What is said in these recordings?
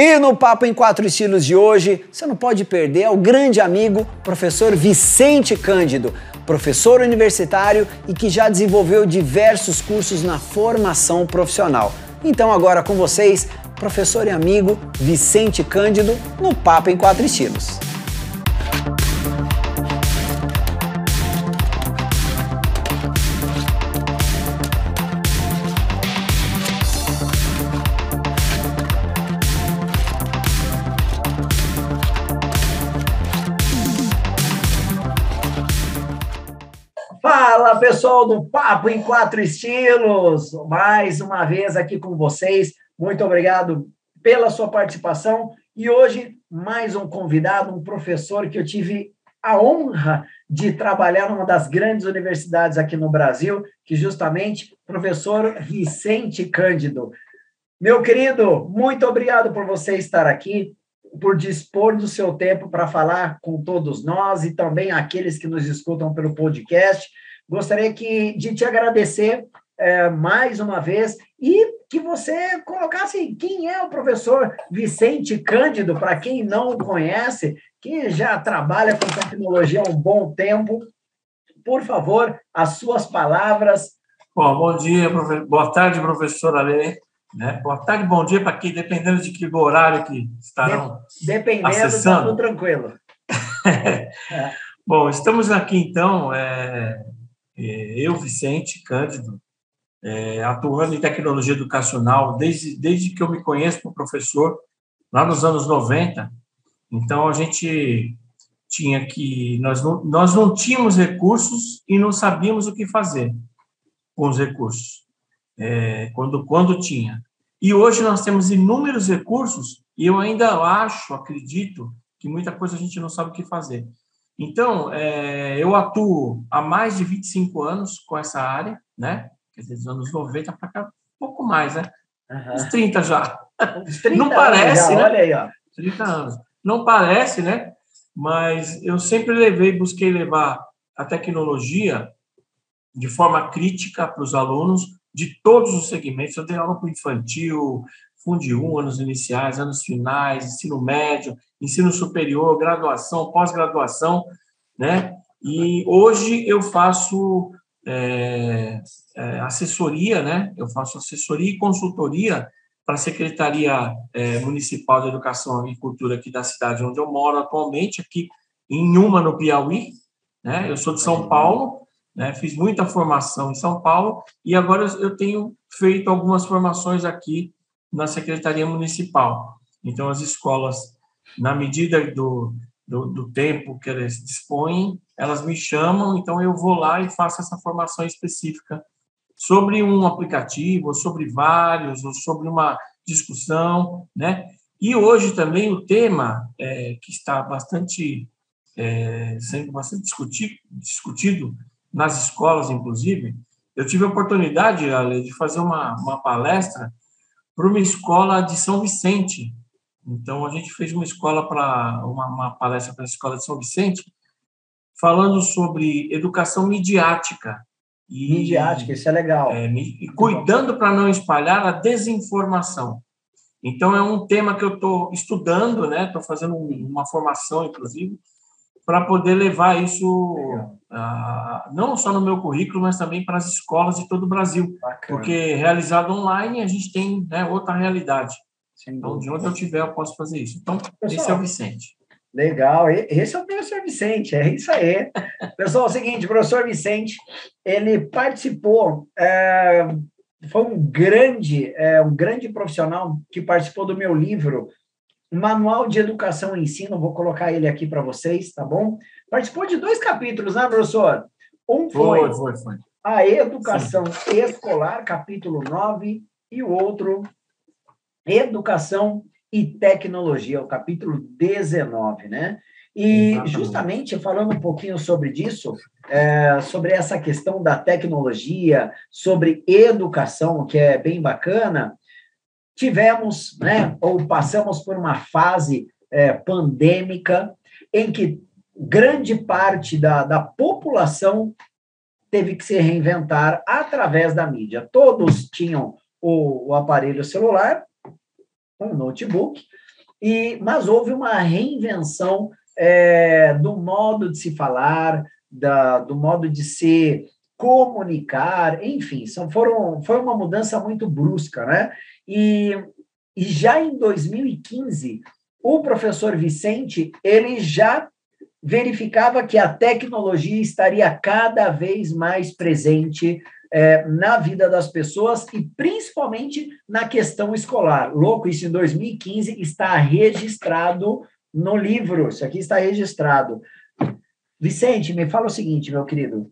E no Papo em Quatro Estilos de hoje, você não pode perder é o grande amigo, professor Vicente Cândido, professor universitário e que já desenvolveu diversos cursos na formação profissional. Então, agora com vocês, professor e amigo Vicente Cândido, no Papo em Quatro Estilos. Pessoal do Papo em Quatro Estilos, mais uma vez aqui com vocês. Muito obrigado pela sua participação e hoje mais um convidado, um professor que eu tive a honra de trabalhar numa das grandes universidades aqui no Brasil, que justamente professor Vicente Cândido. Meu querido, muito obrigado por você estar aqui, por dispor do seu tempo para falar com todos nós e também aqueles que nos escutam pelo podcast. Gostaria que, de te agradecer é, mais uma vez e que você colocasse quem é o professor Vicente Cândido, para quem não o conhece, que já trabalha com tecnologia há um bom tempo. Por favor, as suas palavras. Bom, bom dia, profe... boa tarde, professora Lê. Né? Boa tarde, bom dia para quem, dependendo de que horário que estarão de... Dependendo, tá acessando. tudo tranquilo. é. Bom, estamos aqui, então, é, eu, Vicente Cândido, é, atuando em tecnologia educacional desde, desde que eu me conheço como professor, lá nos anos 90. Então, a gente tinha que. Nós não, nós não tínhamos recursos e não sabíamos o que fazer com os recursos, é, quando, quando tinha. E hoje nós temos inúmeros recursos e eu ainda acho, acredito, que muita coisa a gente não sabe o que fazer. Então, é, eu atuo há mais de 25 anos com essa área, né? Quer dizer, dos anos 90 para cá, um pouco mais, né? Uhum. Uns 30 já. Uns 30 Não parece, já, né? Olha aí, ó. 30 anos. Não parece, né? Mas eu sempre levei, busquei levar a tecnologia de forma crítica para os alunos de todos os segmentos. Eu dei aula para o infantil, Fundi 1, anos iniciais, anos finais, ensino médio, ensino superior, graduação, pós-graduação, né? E hoje eu faço é, é, assessoria, né? Eu faço assessoria e consultoria para a Secretaria é, Municipal de Educação e Agricultura aqui da cidade onde eu moro atualmente, aqui em Uma, no Piauí. Né? Eu sou de São Paulo, né? fiz muita formação em São Paulo e agora eu tenho feito algumas formações aqui na Secretaria Municipal. Então, as escolas na medida do, do, do, tempo que elas dispõem, elas me chamam, então eu vou lá e faço essa formação específica sobre um aplicativo, ou sobre vários, ou sobre uma discussão, né? E hoje também o tema é, que está bastante é, sendo bastante discutido, discutido nas escolas, inclusive, eu tive a oportunidade, Ale, de fazer uma, uma palestra para uma escola de São Vicente, então, a gente fez uma escola para uma, uma palestra para a escola de São Vicente, falando sobre educação midiática. E, midiática, isso é legal. É, e cuidando para não espalhar a desinformação. Então, é um tema que eu estou estudando, né? Estou fazendo uma formação, inclusive, para poder levar isso uh, não só no meu currículo, mas também para as escolas de todo o Brasil. Bacana. Porque realizado online, a gente tem né, outra realidade. Então, de onde eu tiver, eu posso fazer isso. Então, Pessoal, esse é o Vicente. Legal, esse é o professor Vicente, é isso aí. Pessoal, é o seguinte, o professor Vicente, ele participou, é, foi um grande, é, um grande profissional que participou do meu livro, Manual de Educação e Ensino, vou colocar ele aqui para vocês, tá bom? Participou de dois capítulos, né, professor? Um foi, foi, foi, a educação Sim. escolar, capítulo 9, e o outro, Educação e Tecnologia, o capítulo 19, né? E Exatamente. justamente falando um pouquinho sobre disso, é, sobre essa questão da tecnologia, sobre educação, que é bem bacana, tivemos, né, ou passamos por uma fase é, pandêmica em que grande parte da, da população teve que se reinventar através da mídia. Todos tinham o, o aparelho celular, um notebook, e mas houve uma reinvenção é, do modo de se falar, da, do modo de se comunicar, enfim, são, foram, foi uma mudança muito brusca, né? E, e já em 2015, o professor Vicente, ele já verificava que a tecnologia estaria cada vez mais presente é, na vida das pessoas e principalmente na questão escolar. Louco, isso em 2015 está registrado no livro, isso aqui está registrado. Vicente, me fala o seguinte, meu querido,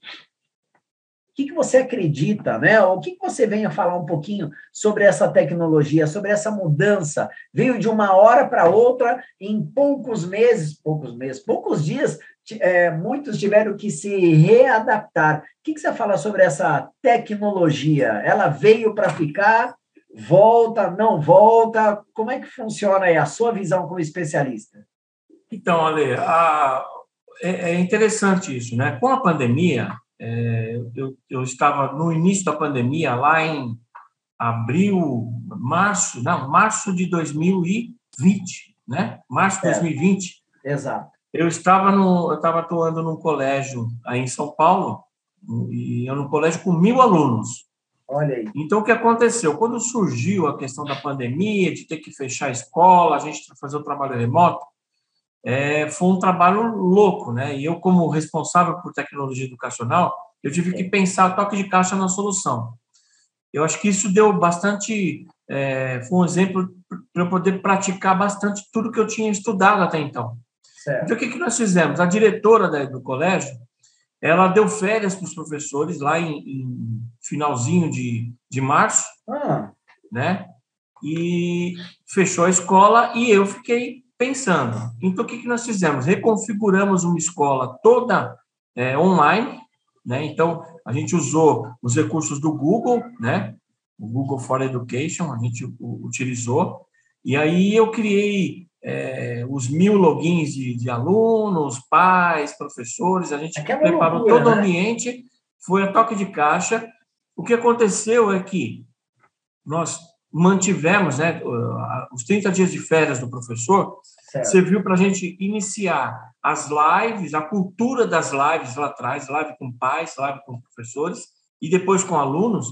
que, que você acredita, né? O que, que você vem a falar um pouquinho sobre essa tecnologia, sobre essa mudança? Veio de uma hora para outra, em poucos meses, poucos meses, poucos dias, é, muitos tiveram que se readaptar. O que, que você fala sobre essa tecnologia? Ela veio para ficar? Volta, não volta? Como é que funciona aí a sua visão como especialista? Então, Ale, a, é, é interessante isso, né? Com a pandemia, é, eu, eu estava no início da pandemia, lá em abril, março, não, março de 2020, né? Março de é, 2020. Exato. Eu estava no, eu estava atuando num colégio aí em São Paulo e eu num colégio com mil alunos. Olha aí. Então o que aconteceu? Quando surgiu a questão da pandemia, de ter que fechar a escola, a gente fazer o trabalho remoto, é, foi um trabalho louco, né? E eu, como responsável por tecnologia educacional, eu tive que pensar toque de caixa na solução. Eu acho que isso deu bastante, é, foi um exemplo para eu poder praticar bastante tudo que eu tinha estudado até então. Certo. Então, o que, que nós fizemos? A diretora da, do colégio, ela deu férias para os professores lá em, em, finalzinho de, de março, ah. né? E fechou a escola e eu fiquei pensando. Então, o que, que nós fizemos? Reconfiguramos uma escola toda é, online, né? Então, a gente usou os recursos do Google, né? O Google for Education, a gente utilizou. E aí eu criei é, os mil logins de, de, alunos, pais, professores, a gente preparou loucura, todo o né? ambiente, foi a toque de caixa. O que aconteceu é que nós mantivemos né, os 30 dias de férias do professor, certo. serviu para a gente iniciar as lives, a cultura das lives lá atrás, live com pais, live com professores, e depois com alunos,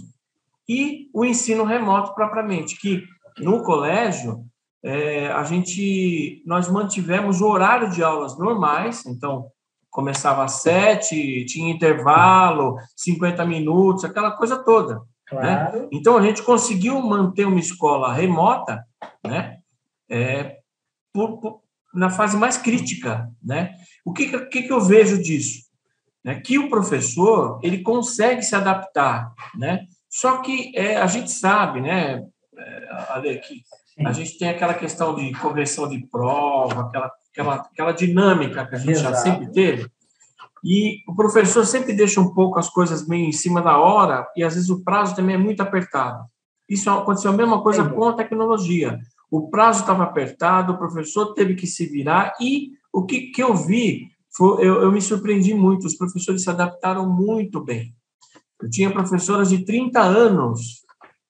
e o ensino remoto propriamente, que no colégio é, a gente nós mantivemos o horário de aulas normais, então começava às sete, tinha intervalo, 50 minutos, aquela coisa toda. Né? Claro. Né? Então, a gente conseguiu manter uma escola remota né? É, por, por, na fase mais crítica. Né? O que, que, que eu vejo disso? Né? Que o professor ele consegue se adaptar. Né? Só que é, a gente sabe, né, é, Ale, que a gente tem aquela questão de correção de prova, aquela, aquela, aquela dinâmica que a gente Exato. já sempre teve. E o professor sempre deixa um pouco as coisas meio em cima da hora e às vezes o prazo também é muito apertado. Isso aconteceu a mesma coisa com a tecnologia. O prazo estava apertado, o professor teve que se virar e o que, que eu vi, foi, eu, eu me surpreendi muito, os professores se adaptaram muito bem. Eu tinha professoras de 30 anos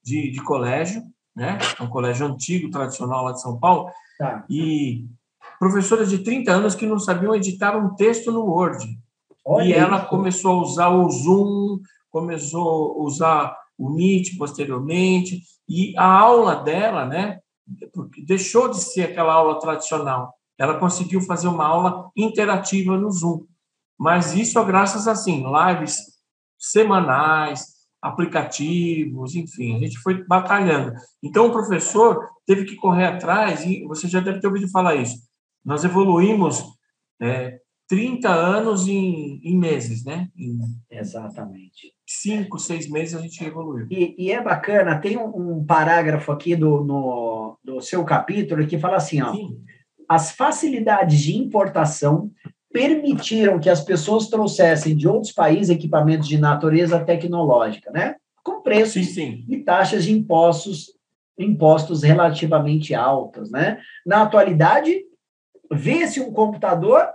de, de colégio, né? É um colégio antigo, tradicional lá de São Paulo, tá. e professoras de 30 anos que não sabiam editar um texto no Word. Olha e ela isso. começou a usar o Zoom, começou a usar o Meet posteriormente, e a aula dela, né, deixou de ser aquela aula tradicional. Ela conseguiu fazer uma aula interativa no Zoom. Mas isso é graças assim, lives semanais, aplicativos, enfim, a gente foi batalhando. Então o professor teve que correr atrás e você já deve ter ouvido falar isso. Nós evoluímos é, 30 anos em, em meses, né? Em Exatamente. Cinco, seis meses a gente evoluiu. E, e é bacana, tem um, um, parágrafo aqui do, no, do seu capítulo que fala assim, ó, Sim. as facilidades de importação permitiram que as pessoas trouxessem de outros países equipamentos de natureza tecnológica, né? Com preços sim, sim. e taxas de impostos impostos relativamente altas, né? Na atualidade, vê-se um computador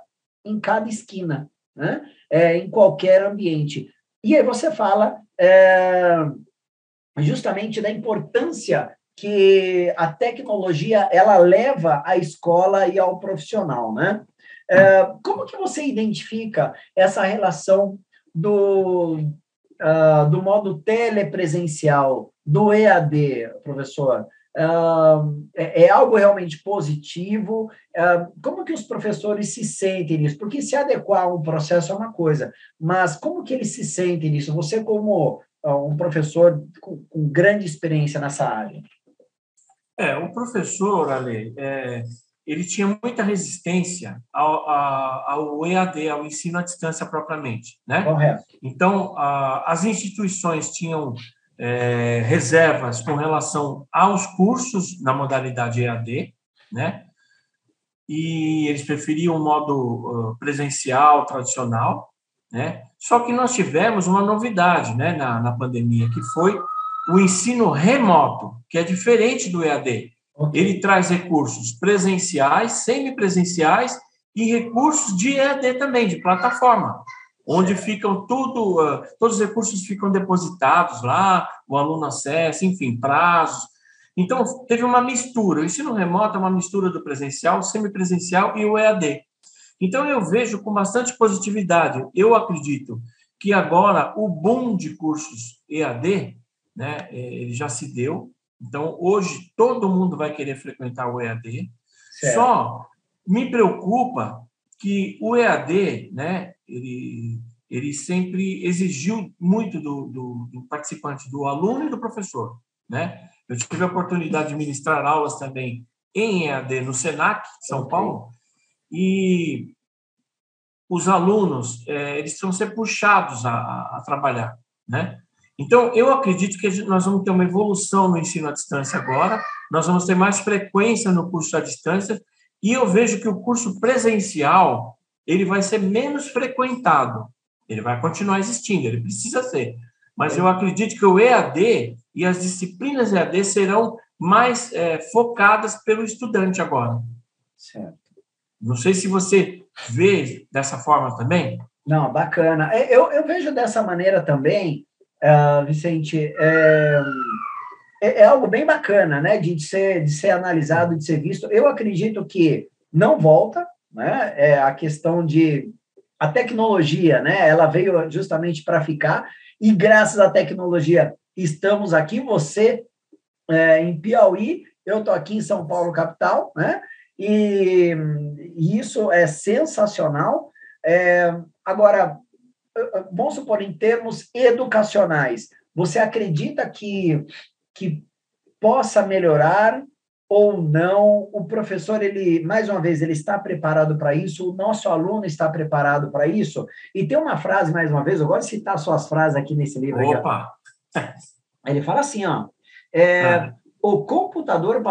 em cada esquina, né? É, em qualquer ambiente. E aí você fala é, justamente da importância que a tecnologia ela leva à escola e ao profissional, né? É, como que você identifica essa relação do, uh, do modo telepresencial, do EAD, professor? Uh, é, é, algo realmente positivo? Uh, como que os professores se sentem nisso? Porque se adequar a um processo é uma coisa, mas como que eles se sentem nisso? Você como um professor com, com grande experiência nessa área. É, o professor, Ale, é, ele tinha muita resistência ao, ao, EAD, ao ensino à distância propriamente, né? Correto. Então, as instituições tinham é, reservas com relação aos cursos na modalidade EAD, né? E eles preferiam o modo presencial, tradicional, né? Só que nós tivemos uma novidade né, na, na pandemia, que foi o ensino remoto, que é diferente do EAD. Ele traz recursos presenciais, semipresenciais e recursos de EAD também, de plataforma, onde ficam tudo, uh, todos os recursos ficam depositados lá, o aluno acessa, enfim, prazos. Então, teve uma mistura. O ensino remoto é uma mistura do presencial, semipresencial e o EAD. Então, eu vejo com bastante positividade. Eu acredito que agora o boom de cursos EAD, né, é, ele já se deu. Então, hoje, todo mundo vai querer frequentar o EAD. Certo. Só me preocupa que o EAD, né, ele, ele sempre exigiu muito do, do, do participante, do aluno e do professor. Né? Eu tive a oportunidade de ministrar aulas também em EAD no SENAC, São okay. Paulo, e os alunos é, eles vão ser puxados a, a, trabalhar, né? Então, eu acredito que nós vamos ter uma evolução no ensino à distância agora, nós vamos ter mais frequência no curso à distância, e eu vejo que o curso presencial ele vai ser menos frequentado, ele vai continuar existindo, ele precisa ser, mas eu acredito que o EAD e as disciplinas EAD serão mais é, focadas pelo estudante agora. Certo. Não sei se você vê dessa forma também. Não, bacana. É, eu, eu vejo dessa maneira também, uh, Vicente, é, é, é, algo bem bacana, né, de ser, de ser analisado, de ser visto. Eu acredito que não volta, né, é a questão de a tecnologia, né, ela veio justamente para ficar, e graças à tecnologia estamos aqui, você é, em Piauí, eu estou aqui em São Paulo, capital, né, e, e isso é sensacional. É, agora, vamos supor, em termos educacionais, você acredita que, que possa melhorar ou não? O professor, ele, mais uma vez, ele está preparado para isso? O nosso aluno está preparado para isso? E tem uma frase, mais uma vez, eu gosto de citar suas frases aqui nesse livro. Opa! Ele fala assim, ó, é, ah o computador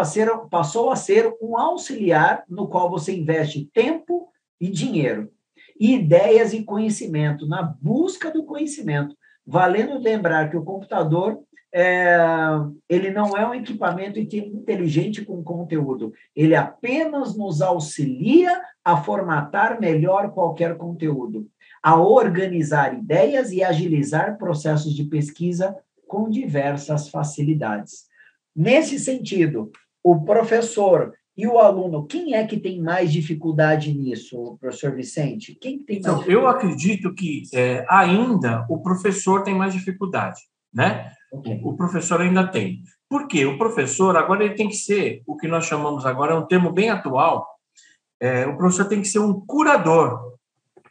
passou a ser um auxiliar no qual você investe tempo e dinheiro, ideias e conhecimento, na busca do conhecimento. Valendo lembrar que o computador é, ele não é um equipamento inteligente com conteúdo, ele apenas nos auxilia a formatar melhor qualquer conteúdo, a organizar ideias e agilizar processos de pesquisa com diversas facilidades. Nesse sentido, o professor e o aluno, quem é que tem mais dificuldade nisso, professor Vicente? Quem tem então, Eu acredito que é, ainda o professor tem mais dificuldade, né? Okay. O, o professor ainda tem. Por quê? O professor agora ele tem que ser o que nós chamamos agora, é um termo bem atual, é, o professor tem que ser um curador.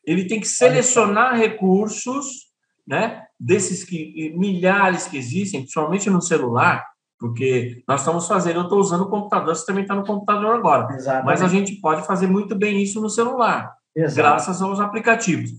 Ele tem que selecionar recursos, né? Desses que milhares que existem, principalmente no celular, porque nós estamos fazendo, eu estou usando o computador, você também está no computador agora. Exatamente. Mas a gente pode fazer muito bem isso no celular, Exato. graças aos aplicativos.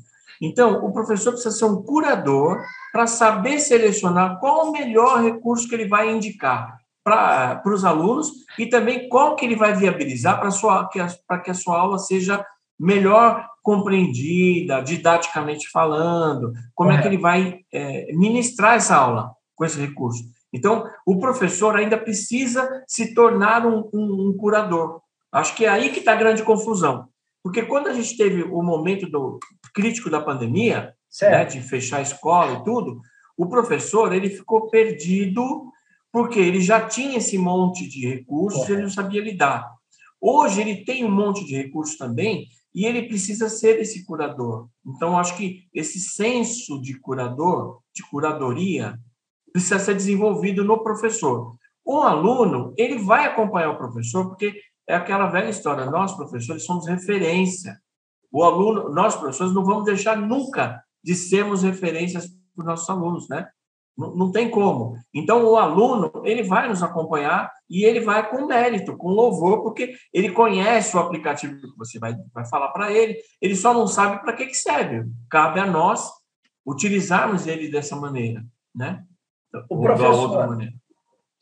Então, o professor precisa ser um curador para saber selecionar qual o melhor recurso que ele vai indicar para os alunos e também qual que ele vai viabilizar para que, a, que a sua aula seja melhor compreendida, didaticamente falando, como é, é que ele vai é, ministrar essa aula com esse recurso. Então, o professor ainda precisa se tornar um, um, um curador. Acho que é aí que está a grande confusão. Porque quando a gente teve o momento do crítico da pandemia, né, de fechar a escola e tudo, o professor ele ficou perdido porque ele já tinha esse monte de recursos e ele não sabia lidar. Hoje ele tem um monte de recursos também e ele precisa ser esse curador. Então, acho que esse senso de curador, de curadoria, precisa ser desenvolvido no professor. O aluno, ele vai acompanhar o professor, porque é aquela velha história, nós, professores, somos referência. O aluno, nós, professores, não vamos deixar nunca de sermos referências para os nossos alunos, né? Não, não tem como. Então, o aluno, ele vai nos acompanhar e ele vai com mérito, com louvor, porque ele conhece o aplicativo que você vai, vai falar para ele, ele só não sabe para que, que serve. Cabe a nós utilizarmos ele dessa maneira, né? O professor,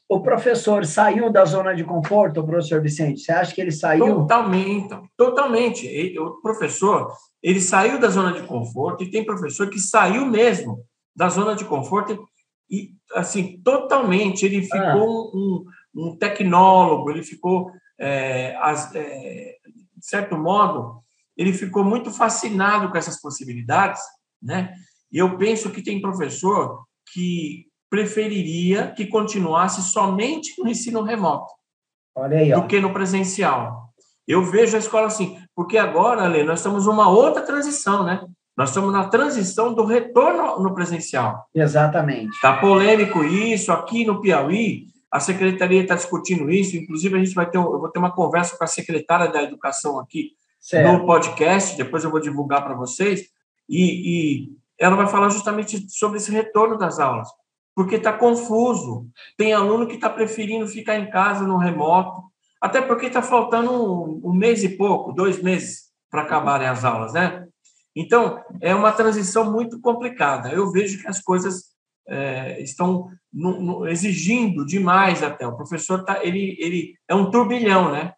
o professor saiu da zona de conforto, professor Vicente? Você acha que ele saiu? Totalmente, totalmente. O professor, ele saiu da zona de conforto e tem professor que saiu mesmo da zona de conforto e, assim, totalmente. Ele ficou ah. um, um, tecnólogo, ele ficou, é, as, é, de certo modo, ele ficou muito fascinado com essas possibilidades, né? E eu penso que tem professor que preferiria que continuasse somente no ensino remoto aí, do que no presencial. Eu vejo a escola assim, porque agora, Ale, nós estamos numa outra transição, né? Nós estamos na transição do retorno no presencial. Exatamente. Está polêmico isso. Aqui no Piauí, a secretaria está discutindo isso. Inclusive, a gente vai ter, eu vou ter uma conversa com a secretária da Educação aqui certo. no podcast. Depois eu vou divulgar para vocês. E, e ela vai falar justamente sobre esse retorno das aulas porque está confuso. Tem aluno que está preferindo ficar em casa no remoto, até porque está faltando um, um, mês e pouco, dois meses para acabarem as aulas, né? Então, é uma transição muito complicada. Eu vejo que as coisas é, estão no, no, exigindo demais até. O professor tá, ele, ele é um turbilhão, né?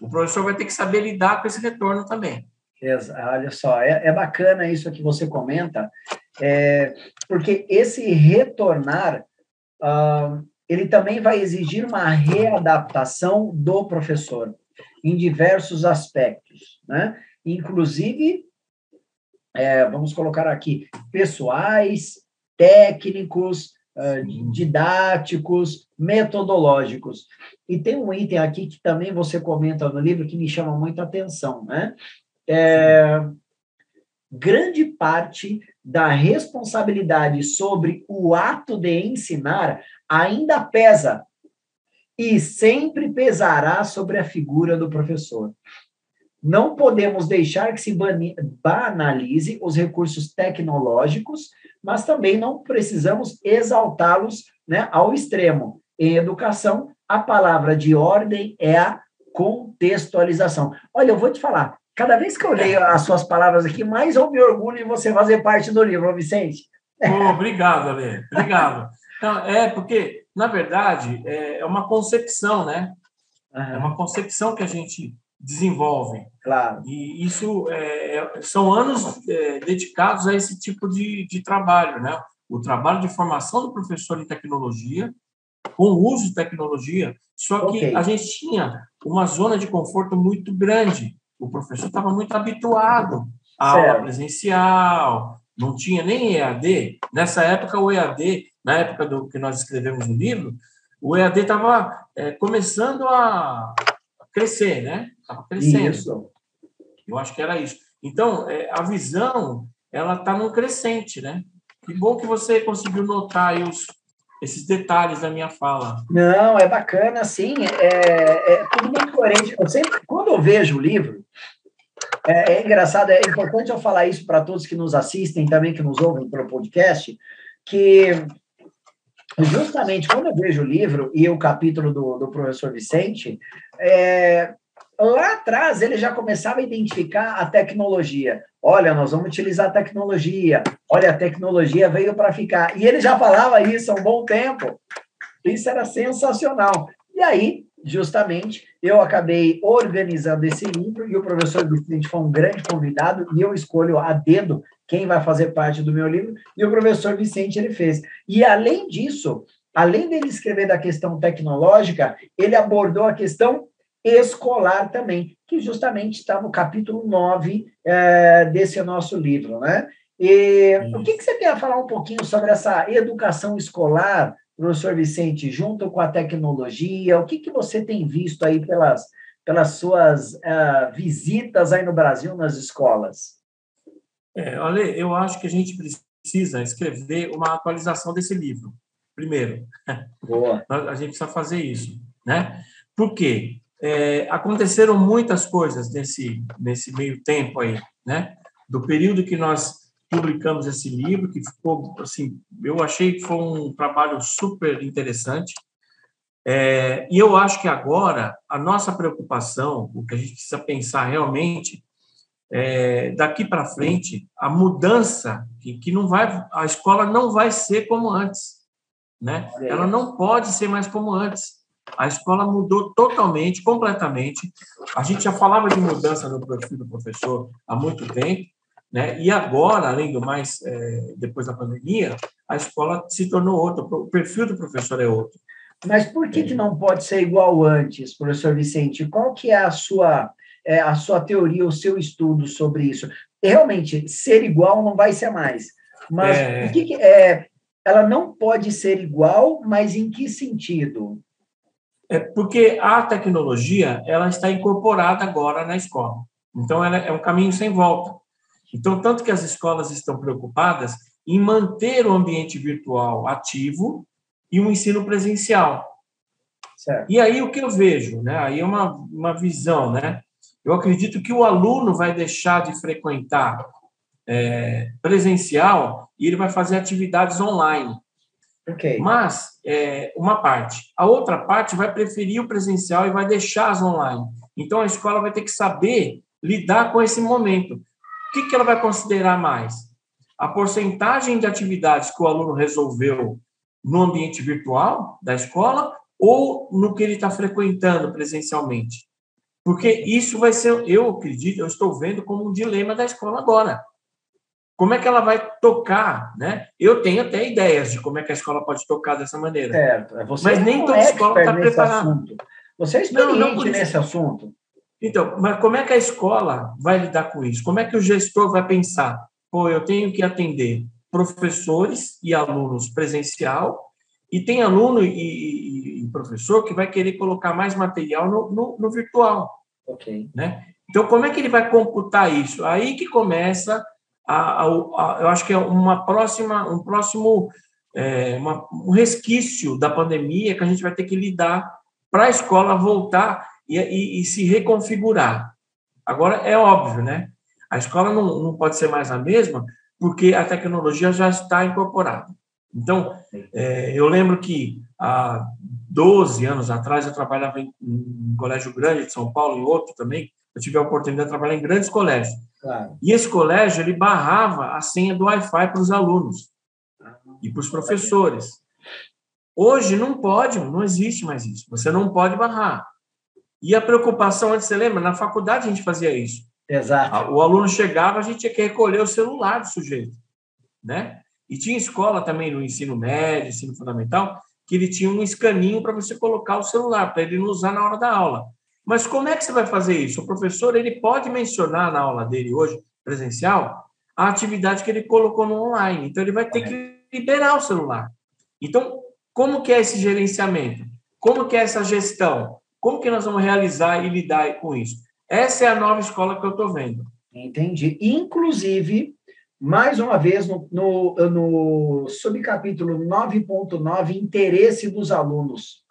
O professor vai ter que saber lidar com esse retorno também. Olha só, é, é bacana isso que você comenta, é, porque esse retornar, uh, ele também vai exigir uma readaptação do professor em diversos aspectos, né? Inclusive, é, vamos colocar aqui, pessoais, técnicos, uh, didáticos, metodológicos. E tem um item aqui que também você comenta no livro que me chama muita atenção, né? É, grande parte da responsabilidade sobre o ato de ensinar ainda pesa e sempre pesará sobre a figura do professor. Não podemos deixar que se banalize os recursos tecnológicos, mas também não precisamos exaltá-los né, ao extremo. Em educação, a palavra de ordem é a contextualização. Olha, eu vou te falar, Cada vez que eu leio as suas palavras aqui, mais eu me orgulho de você fazer parte do livro, Vicente. Oh, obrigado, Ale. Obrigado. Então, é porque, na verdade, é uma concepção, né? Uhum. É uma concepção que a gente desenvolve. Claro. E isso é, é, são anos é, dedicados a esse tipo de, de trabalho, né? O trabalho de formação do professor em tecnologia, com o uso de tecnologia, só que okay. a gente tinha uma zona de conforto muito grande o professor estava muito habituado à certo. aula presencial, não tinha nem EAD. Nessa época, o EAD, na época do que nós escrevemos no livro, o EAD estava é, começando a crescer, né? Estava crescendo. Isso. Eu acho que era isso. Então, é, a visão, ela está num crescente, né? Que bom que você conseguiu notar os, esses detalhes da minha fala. Não, é bacana, sim, é, é tudo muito coerente. Eu sempre, quando eu vejo o livro, é, é engraçado, é importante eu falar isso para todos que nos assistem, também que nos ouvem pelo podcast, que justamente quando eu vejo o livro e o capítulo do, do professor Vicente, é, lá atrás ele já começava a identificar a tecnologia. Olha, nós vamos utilizar a tecnologia. Olha, a tecnologia veio para ficar. E ele já falava isso há um bom tempo. Isso era sensacional. E aí, justamente, eu acabei organizando esse livro e o professor Vicente foi um grande convidado e eu escolho a dedo quem vai fazer parte do meu livro e o professor Vicente ele fez. E além disso, além dele escrever da questão tecnológica, ele abordou a questão escolar também, que justamente está no capítulo 9 é, desse nosso livro, né? E o que, que você tem a falar um pouquinho sobre essa educação escolar professor Vicente, junto com a tecnologia? O que, que você tem visto aí pelas, pelas suas uh, visitas aí no Brasil nas escolas? É, olha, eu acho que a gente precisa escrever uma atualização desse livro, primeiro. Boa. A gente precisa fazer isso, né? Por quê? É, aconteceram muitas coisas nesse, nesse meio tempo aí, né? Do período que nós publicamos esse livro, que ficou, assim, eu achei que foi um trabalho super interessante. É, e eu acho que agora a nossa preocupação, o que a gente precisa pensar realmente, é, daqui para frente, a mudança, que, que não vai, a escola não vai ser como antes, né? Ela não pode ser mais como antes. A escola mudou totalmente, completamente. A gente já falava de mudança no perfil do professor há muito tempo, né? E agora, além do mais, é, depois da pandemia, a escola se tornou outra, o perfil do professor é outro. Mas por que, que não pode ser igual antes, professor Vicente? Qual que é a sua, é, a sua teoria, o seu estudo sobre isso? Realmente, ser igual não vai ser mais. Mas é... o que, que é, ela não pode ser igual, mas em que sentido? É porque a tecnologia ela está incorporada agora na escola. Então, ela é um caminho sem volta. Então, tanto que as escolas estão preocupadas em manter o ambiente virtual ativo e o ensino presencial. Certo. E aí o que eu vejo, né? Aí é uma, uma visão, né? Eu acredito que o aluno vai deixar de frequentar é, presencial e ele vai fazer atividades online. Okay. Mas é, uma parte, a outra parte vai preferir o presencial e vai deixar as online. Então a escola vai ter que saber lidar com esse momento que, que ela vai considerar mais? A porcentagem de atividades que o aluno resolveu no ambiente virtual da escola ou no que ele está frequentando presencialmente? Porque isso vai ser, eu acredito, eu estou vendo como um dilema da escola agora. Como é que ela vai tocar, né? Eu tenho até ideias de como é que a escola pode tocar dessa maneira. Certo. É Mas nem toda escola está preparada. Você é experiente não, não nesse assunto. Então, mas como é que a escola vai lidar com isso? Como é que o gestor vai pensar? Pô, eu tenho que atender professores e alunos presencial, e tem aluno e, e professor que vai querer colocar mais material no, no, no virtual. Ok. Né? Então, como é que ele vai computar isso? Aí que começa, a, a, a eu acho que é uma próxima, um próximo, é, uma, um resquício da pandemia que a gente vai ter que lidar para a escola voltar e, e, e se reconfigurar. Agora, é óbvio, né? A escola não, não pode ser mais a mesma, porque a tecnologia já está incorporada. Então, é, eu lembro que há 12 anos atrás eu trabalhava em, um colégio grande de São Paulo e outro também. Eu tive a oportunidade de trabalhar em grandes colégios. Claro. E esse colégio ele barrava a senha do Wi-Fi para os alunos e para os professores. Hoje não pode, não existe mais isso. Você não pode barrar. E a preocupação, antes você lembra, na faculdade a gente fazia isso. Exato. O aluno chegava, a gente tinha que recolher o celular do sujeito, né? E tinha escola também no ensino médio, ensino fundamental, que ele tinha um escaninho para você colocar o celular, para ele não usar na hora da aula. Mas como é que você vai fazer isso? O professor ele pode mencionar na aula dele hoje, presencial, a atividade que ele colocou no online. Então, ele vai ter que liberar o celular. Então, como que é esse gerenciamento? Como que é essa gestão? Como que nós vamos realizar e lidar com isso? Essa é a nova escola que eu estou vendo. Entendi. Inclusive, mais uma vez, no, no, no subcapítulo 9.9, interesse dos alunos.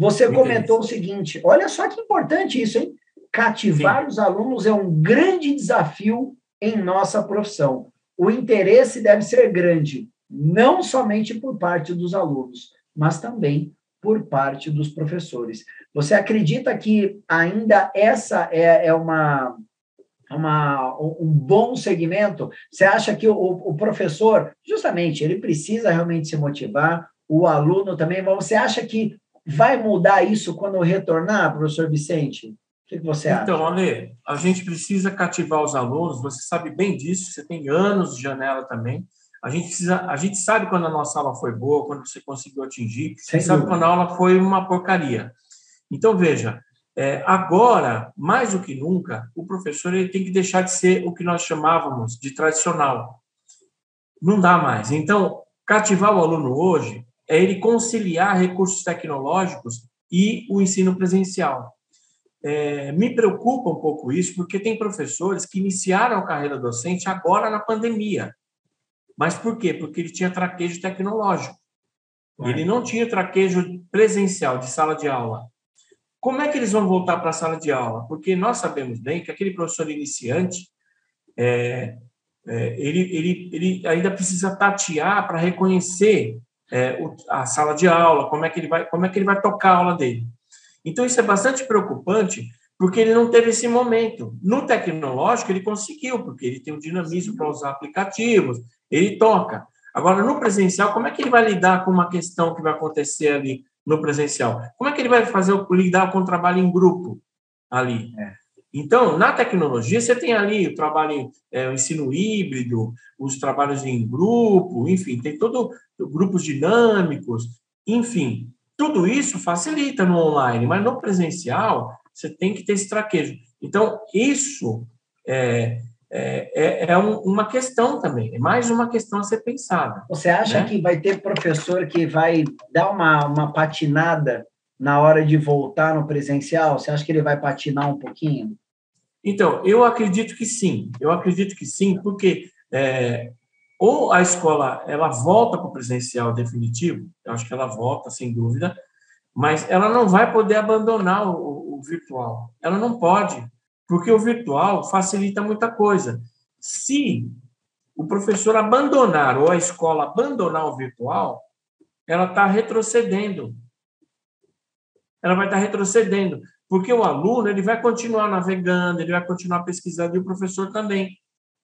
Você comentou o seguinte: olha só que importante isso, hein? Cativar Sim. os alunos é um grande desafio em nossa profissão. O interesse deve ser grande, não somente por parte dos alunos, mas também por parte dos professores. Você acredita que ainda essa é, é uma, uma, um bom segmento? Você acha que o, o professor, justamente, ele precisa realmente se motivar, o aluno também, mas você acha que vai mudar isso quando retornar, professor Vicente? O que você acha? Então, Ale, a gente precisa cativar os alunos, você sabe bem disso, você tem anos de janela também. A gente, precisa, a gente sabe quando a nossa aula foi boa, quando você conseguiu atingir, Sem sabe quando a aula foi uma porcaria. Então, veja, é, agora, mais do que nunca, o professor ele tem que deixar de ser o que nós chamávamos de tradicional. Não dá mais. Então, cativar o aluno hoje é ele conciliar recursos tecnológicos e o ensino presencial. É, me preocupa um pouco isso, porque tem professores que iniciaram a carreira docente agora na pandemia. Mas por quê? Porque ele tinha traquejo tecnológico. Ele não tinha traquejo presencial de sala de aula. Como é que eles vão voltar para a sala de aula? Porque nós sabemos bem que aquele professor iniciante, é, é, ele, ele, ele ainda precisa tatear para reconhecer é, a sala de aula, como é, que ele vai, como é que ele vai tocar a aula dele. Então, isso é bastante preocupante, porque ele não teve esse momento. No tecnológico, ele conseguiu, porque ele tem o dinamismo para usar aplicativos, ele toca. Agora, no presencial, como é que ele vai lidar com uma questão que vai acontecer ali no presencial? Como é que ele vai fazer lidar com o trabalho em grupo ali? É. Então, na tecnologia, você tem ali o trabalho, é, o ensino híbrido, os trabalhos em grupo, enfim, tem todo grupos dinâmicos, enfim, tudo isso facilita no online, mas no presencial você tem que ter esse traquejo. Então, isso é, é, é, é um, uma questão também, é mais uma questão a ser pensada. Você acha né? que vai ter professor que vai dar uma, uma patinada na hora de voltar no presencial? Você acha que ele vai patinar um pouquinho? Então, eu acredito que sim. Eu acredito que sim, porque é, ou a escola ela volta para o presencial definitivo, eu acho que ela volta, sem dúvida, mas ela não vai poder abandonar o, o virtual. Ela não pode, porque o virtual facilita muita coisa. Se o professor abandonar ou a escola abandonar o virtual, ela está retrocedendo ela vai estar retrocedendo, porque o aluno ele vai continuar navegando, ele vai continuar pesquisando e o professor também.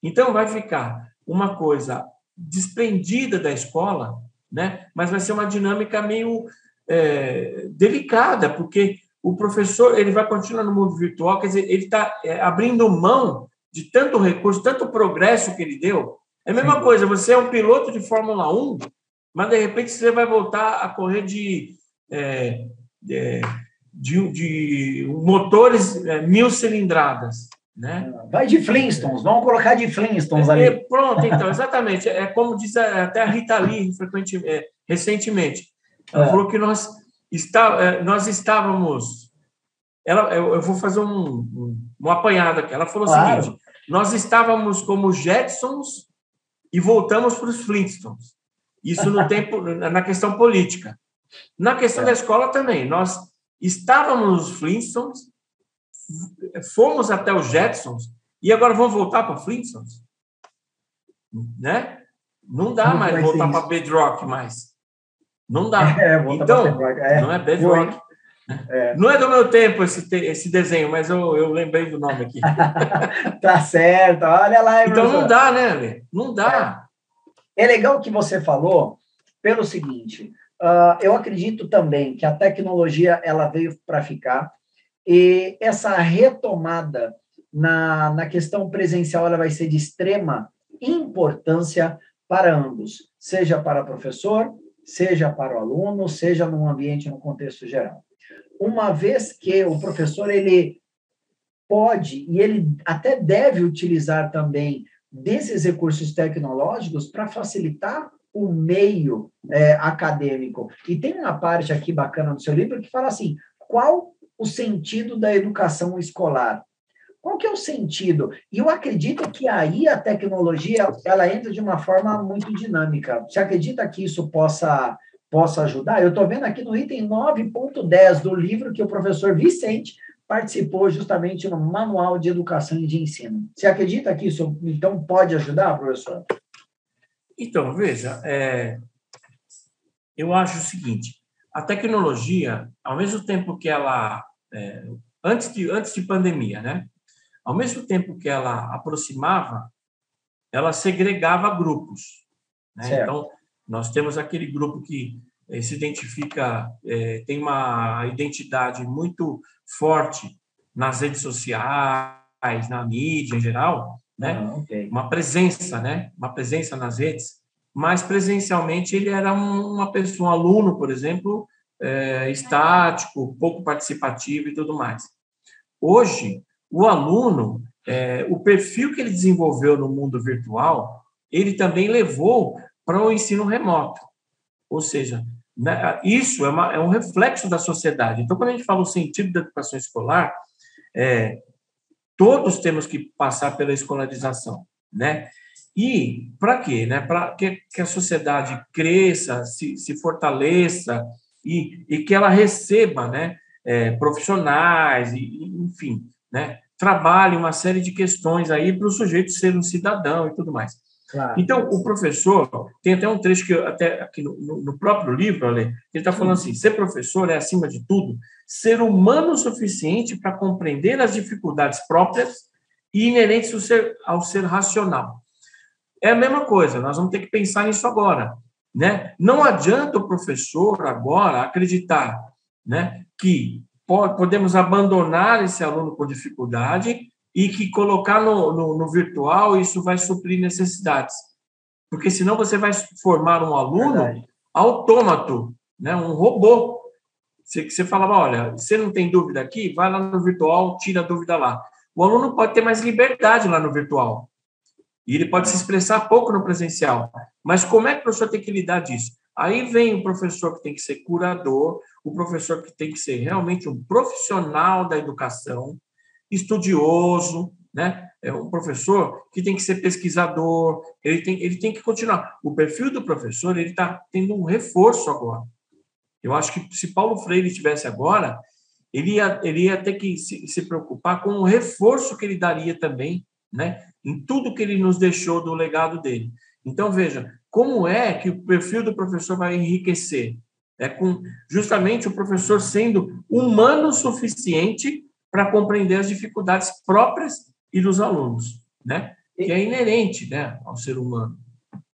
Então vai ficar uma coisa desprendida da escola, né? Mas vai ser uma dinâmica meio é, delicada, porque o professor ele vai continuar no mundo virtual, quer dizer, ele está é, abrindo mão de tanto recurso, tanto progresso que ele deu. É a mesma Sim. coisa, você é um piloto de Fórmula 1, mas de repente você vai voltar a correr de é, é, de, de, motores é, mil cilindradas. Né? Vai de Flintstones, vamos colocar de Flintstones ali. É, pronto, então, exatamente. É como diz até a Rita Lee é, recentemente. Ela falou que nós, está, nós estávamos. Ela, eu, eu vou fazer um, um, um apanhado aqui. Ela falou claro. o seguinte: nós estávamos como Jetsons e voltamos para os Flintstones. Isso no tempo, na questão política. Na questão é. da escola também, nós estávamos nos Flintstones, fomos até os Jetsons e agora vamos voltar para Flintstones, né? Não dá Como mais voltar para Bedrock mais. Não dá. É, então, é. não é Bedrock. É. Não é do meu tempo esse, esse desenho, mas eu, eu lembrei do nome aqui. tá certo, olha lá. Então não dá, né? Não dá. É. é legal o que você falou pelo seguinte: Uh, eu acredito também que a tecnologia ela veio para ficar e essa retomada na, na questão presencial ela vai ser de extrema importância para ambos, seja para o professor, seja para o aluno, seja no ambiente, no contexto geral. Uma vez que o professor ele pode e ele até deve utilizar também desses recursos tecnológicos para facilitar o meio é, acadêmico. E tem uma parte aqui bacana no seu livro que fala assim: qual o sentido da educação escolar? Qual que é o sentido? E eu acredito que aí a tecnologia ela entra de uma forma muito dinâmica. Você acredita que isso possa possa ajudar? Eu estou vendo aqui no item 9.10 do livro que o professor Vicente participou justamente no Manual de Educação e de Ensino. Você acredita que isso então pode ajudar, professor? Então, veja, é, eu acho o seguinte: a tecnologia, ao mesmo tempo que ela, é, antes, de, antes de pandemia, né? Ao mesmo tempo que ela aproximava, ela segregava grupos. Né? Então, nós temos aquele grupo que é, se identifica, é, tem uma identidade muito forte nas redes sociais, na mídia em geral, né? Ah, okay. Uma presença, né? Uma presença nas redes. Mas presencialmente ele era uma pessoa, um aluno, por exemplo, é, estático, pouco participativo e tudo mais. Hoje, o aluno, é, o perfil que ele desenvolveu no mundo virtual, ele também levou para o ensino remoto. Ou seja, né, isso é, uma, é, um reflexo da sociedade. Então, quando a gente fala o sentido da educação escolar, é, todos temos que passar pela escolarização, né? E para quê? Né? Para que, que, a sociedade cresça, se, se fortaleça e, e, que ela receba né, é, profissionais, e, enfim, né, trabalhe uma série de questões aí para o sujeito ser um cidadão e tudo mais. Claro. Então, o professor, tem até um trecho que eu, até aqui no, no próprio livro, Ale, ele está falando assim: ser professor é, acima de tudo, ser humano o suficiente para compreender as dificuldades próprias e inerentes ao ser, ao ser racional. É a mesma coisa, nós vamos ter que pensar nisso agora. Né? Não adianta o professor agora acreditar né, que podemos abandonar esse aluno com dificuldade e que colocar no, no, no, virtual isso vai suprir necessidades. Porque senão você vai formar um aluno Verdade. autômato, né? um robô. Você, você falava, olha, você não tem dúvida aqui? Vai lá no virtual, tira a dúvida lá. O aluno pode ter mais liberdade lá no virtual. E ele pode se expressar pouco no presencial. Mas como é que o professor tem que lidar disso? Aí vem o professor que tem que ser curador, o professor que tem que ser realmente um profissional da educação, estudioso, né? É um professor que tem que ser pesquisador, ele tem, ele tem que continuar. O perfil do professor ele está tendo um reforço agora. Eu acho que se Paulo Freire estivesse agora, ele ia, ele ia ter que se, se preocupar com o reforço que ele daria também, né? Em tudo que ele nos deixou do legado dele. Então veja, como é que o perfil do professor vai enriquecer? É com justamente o professor sendo humano o suficiente para compreender as dificuldades próprias e dos alunos, né? Que é inerente, né, ao ser humano.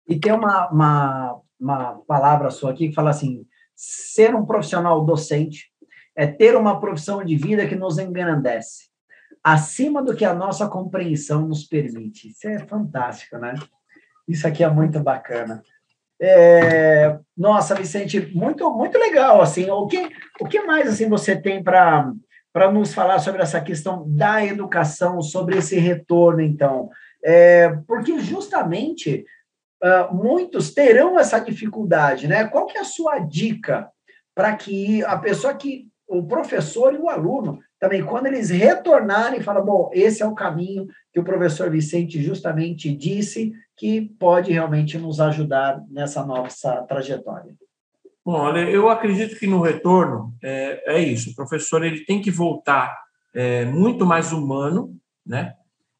E tem uma, uma, uma palavra sua aqui que fala assim: ser um profissional docente é ter uma profissão de vida que nos engrandece, acima do que a nossa compreensão nos permite. Isso é fantástico, né? Isso aqui é muito bacana. É, nossa, Vicente, muito muito legal assim. O que o que mais assim você tem para para nos falar sobre essa questão da educação, sobre esse retorno, então. É, porque justamente uh, muitos terão essa dificuldade, né? Qual que é a sua dica para que a pessoa que, o professor e o aluno, também, quando eles retornarem, falam, bom, esse é o caminho que o professor Vicente justamente disse que pode realmente nos ajudar nessa nossa trajetória. Bom, olha, eu acredito que no retorno é, é isso. O professor ele tem que voltar é, muito mais humano, né?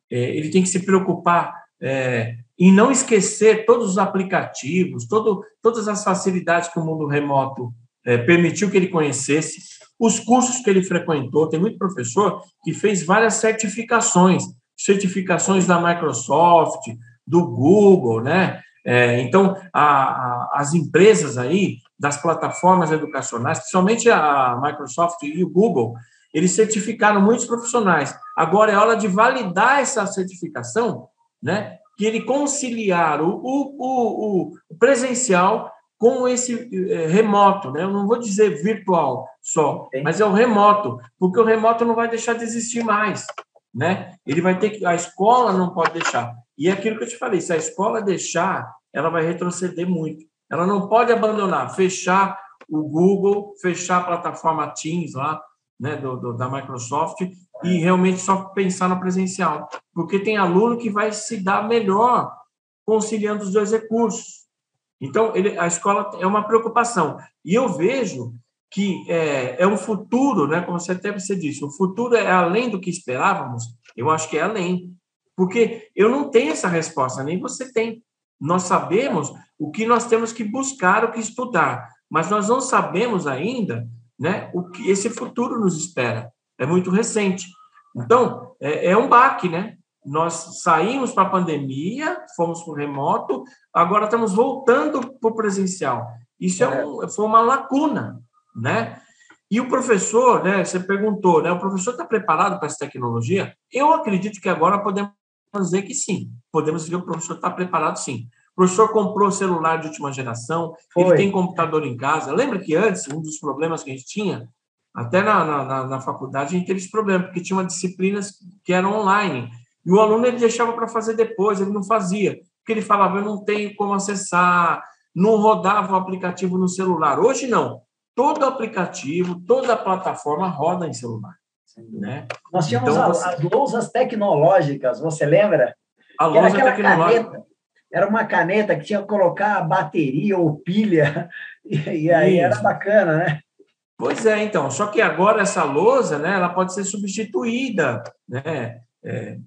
É, ele tem que se preocupar é, em não esquecer todos os aplicativos, todo, todas as facilidades que o mundo remoto é, permitiu que ele conhecesse, os cursos que ele frequentou. Tem muito professor que fez várias certificações, certificações da Microsoft, do Google, né? É, então, a, a, as empresas aí, das plataformas educacionais, principalmente a Microsoft e o Google, eles certificaram muitos profissionais. Agora é hora de validar essa certificação, né? Que ele conciliar o, o, o presencial com esse é, remoto, né? Eu não vou dizer virtual só, mas é o remoto, porque o remoto não vai deixar de existir mais, né? Ele vai ter que a escola não pode deixar. E é aquilo que eu te falei, se a escola deixar, ela vai retroceder muito. Ela não pode abandonar, fechar o Google, fechar a plataforma Teams lá, né, do, do, da Microsoft e realmente só pensar no presencial, porque tem aluno que vai se dar melhor conciliando os dois recursos. Então, ele, a escola é uma preocupação. E eu vejo que é, é um futuro, né, como você até você disse, o futuro é além do que esperávamos, eu acho que é além. Porque eu não tenho essa resposta, nem você tem. Nós sabemos o que nós temos que buscar, o que estudar, mas nós não sabemos ainda né, o que esse futuro nos espera. É muito recente. Então, é, é um baque, né? Nós saímos para a pandemia, fomos para o remoto, agora estamos voltando para o presencial. Isso é um, foi uma lacuna, né? E o professor, né? Você perguntou, né? O professor está preparado para essa tecnologia? Eu acredito que agora podemos dizer que sim. Podemos dizer que o professor está preparado, sim. O professor comprou celular de última geração, Foi. ele tem computador em casa. Lembra que antes, um dos problemas que a gente tinha, até na, na, na faculdade, a gente teve esse problema, porque tinha uma disciplinas que eram online. E o aluno ele deixava para fazer depois, ele não fazia. Porque ele falava, eu não tenho como acessar, não rodava o aplicativo no celular. Hoje não. Todo aplicativo, toda plataforma roda em celular. Né? Nós tínhamos então, você... as lousas tecnológicas, você lembra? A lousa tecnológica. Caneta, era uma caneta que tinha que colocar bateria ou pilha, e, e aí Isso. era bacana, né? Pois é, então. Só que agora essa lousa, né, ela pode ser substituída, né? É,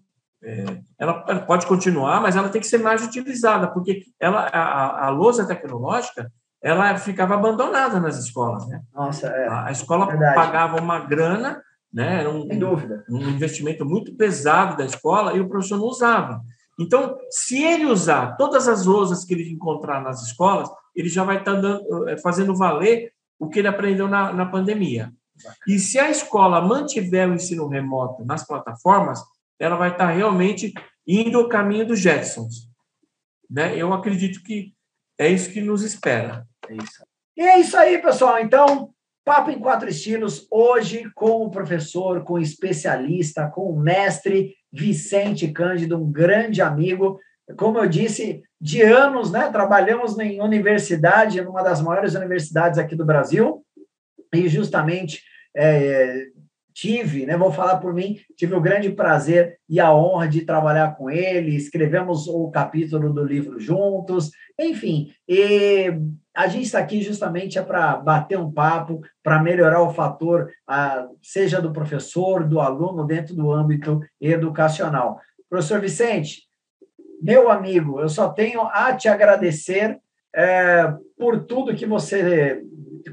é, ela pode continuar, mas ela tem que ser mais utilizada, porque ela, a, a lousa tecnológica ela ficava abandonada nas escolas. Né? Nossa, é. A, a escola Verdade. pagava uma grana, né? era um, Sem dúvida. um investimento muito pesado da escola e o professor não usava. Então, se ele usar todas as lousas que ele encontrar nas escolas, ele já vai estar tá dando, é, fazendo valer o que ele aprendeu na, na pandemia. E se a escola mantiver o ensino remoto nas plataformas, ela vai estar realmente indo o caminho dos Jetsons. Né? Eu acredito que é isso que nos espera. É isso. E é isso aí, pessoal. Então, Papo em Quatro Estilos, hoje com o professor, com o especialista, com o mestre Vicente Cândido, um grande amigo. Como eu disse, de anos, né? Trabalhamos em universidade, numa das maiores universidades aqui do Brasil, e justamente é, tive, né, vou falar por mim, tive o grande prazer e a honra de trabalhar com ele, escrevemos o capítulo do livro juntos, enfim, e a gente está aqui justamente é para bater um papo, para melhorar o fator, a, seja do professor, do aluno, dentro do âmbito educacional. Professor Vicente, meu amigo, eu só tenho a te agradecer é, por tudo que você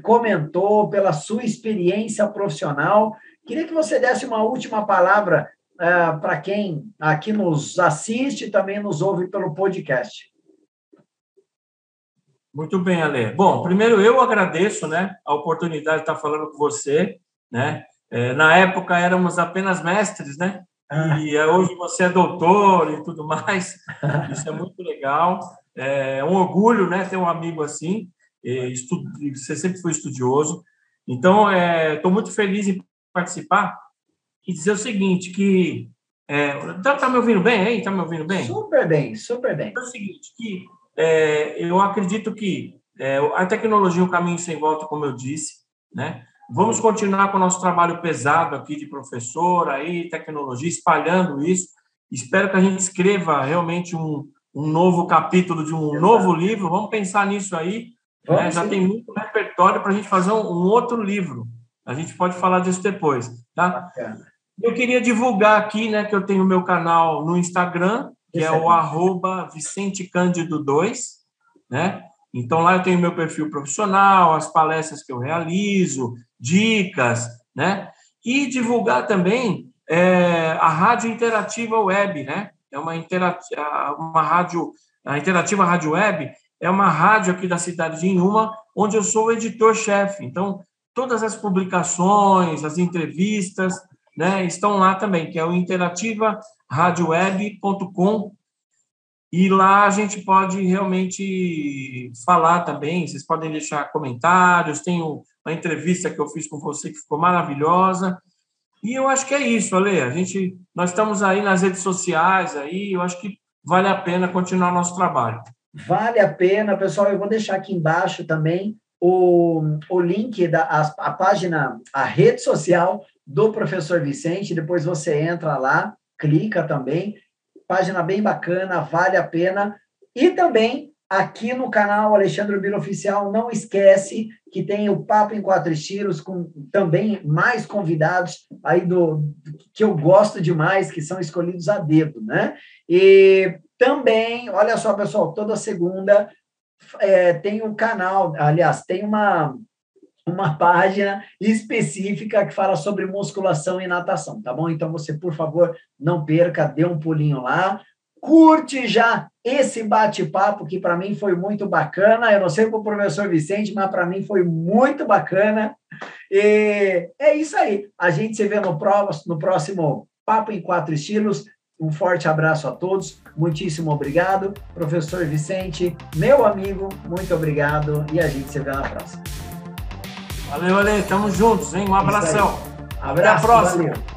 comentou, pela sua experiência profissional Queria que você desse uma última palavra uh, para quem aqui nos assiste e também nos ouve pelo podcast. Muito bem, Ale. Bom, primeiro eu agradeço né, a oportunidade de estar falando com você. Né? É, na época éramos apenas mestres, né? Ah. E é, hoje você é doutor e tudo mais. Isso é muito legal. É um orgulho né, ter um amigo assim. Você sempre foi estudioso. Então, estou é, muito feliz em participar e dizer o seguinte, que... É, tá, tá me ouvindo bem aí? Tá me ouvindo bem? Super bem, super bem. É o seguinte, que é, eu acredito que é, a tecnologia é um caminho sem volta, como eu disse, né? Vamos continuar com o nosso trabalho pesado aqui de professor, aí, tecnologia, espalhando isso. Espero que a gente escreva realmente um, um novo capítulo de um Exato. novo livro. Vamos pensar nisso aí. Né? Já tem muito repertório para a gente fazer um, um outro livro. A gente pode falar disso depois, tá? Eu queria divulgar aqui, né, que eu tenho o meu canal no Instagram, que é o arroba Vicente Cândido 2, né? Então lá eu tenho meu perfil profissional, as palestras que eu realizo, dicas, né? E divulgar também é, a Rádio Interativa Web, né? É uma, interativa, uma rádio, a Interativa Rádio Web é uma rádio aqui da cidade de Inhuma, onde eu sou o editor-chefe. Então, todas as publicações, as entrevistas, né, estão lá também, que é o interativaradioweb.com. E lá a gente pode realmente falar também, vocês podem deixar comentários, tem uma entrevista que eu fiz com você que ficou maravilhosa. E eu acho que é isso, Ale. A gente, nós estamos aí nas redes sociais aí, eu acho que vale a pena continuar nosso trabalho. Vale a pena, pessoal. Eu vou deixar aqui embaixo também o, o link da a, a página, a rede social do professor Vicente, depois você entra lá, clica também, página bem bacana, vale a pena. E também aqui no canal Alexandre Biro Oficial, não esquece que tem o Papo em Quatro Estilos, com também mais convidados aí do que eu gosto demais, que são escolhidos a dedo, né? E também, olha só, pessoal, toda segunda é, tem um canal, aliás, tem uma, uma página específica que fala sobre musculação e natação, tá bom? Então você, por favor, não perca, dê um pulinho lá. Curte já esse bate-papo que para mim foi muito bacana. Eu não sei para o professor Vicente, mas para mim foi muito bacana. E é isso aí. A gente se vê no próximo, no próximo Papo em Quatro Estilos. Um forte abraço a todos, muitíssimo obrigado. Professor Vicente, meu amigo, muito obrigado e a gente se vê na próxima. Valeu, valeu, tamo juntos, hein? Um abração. Abraço, Até a próxima. Valeu.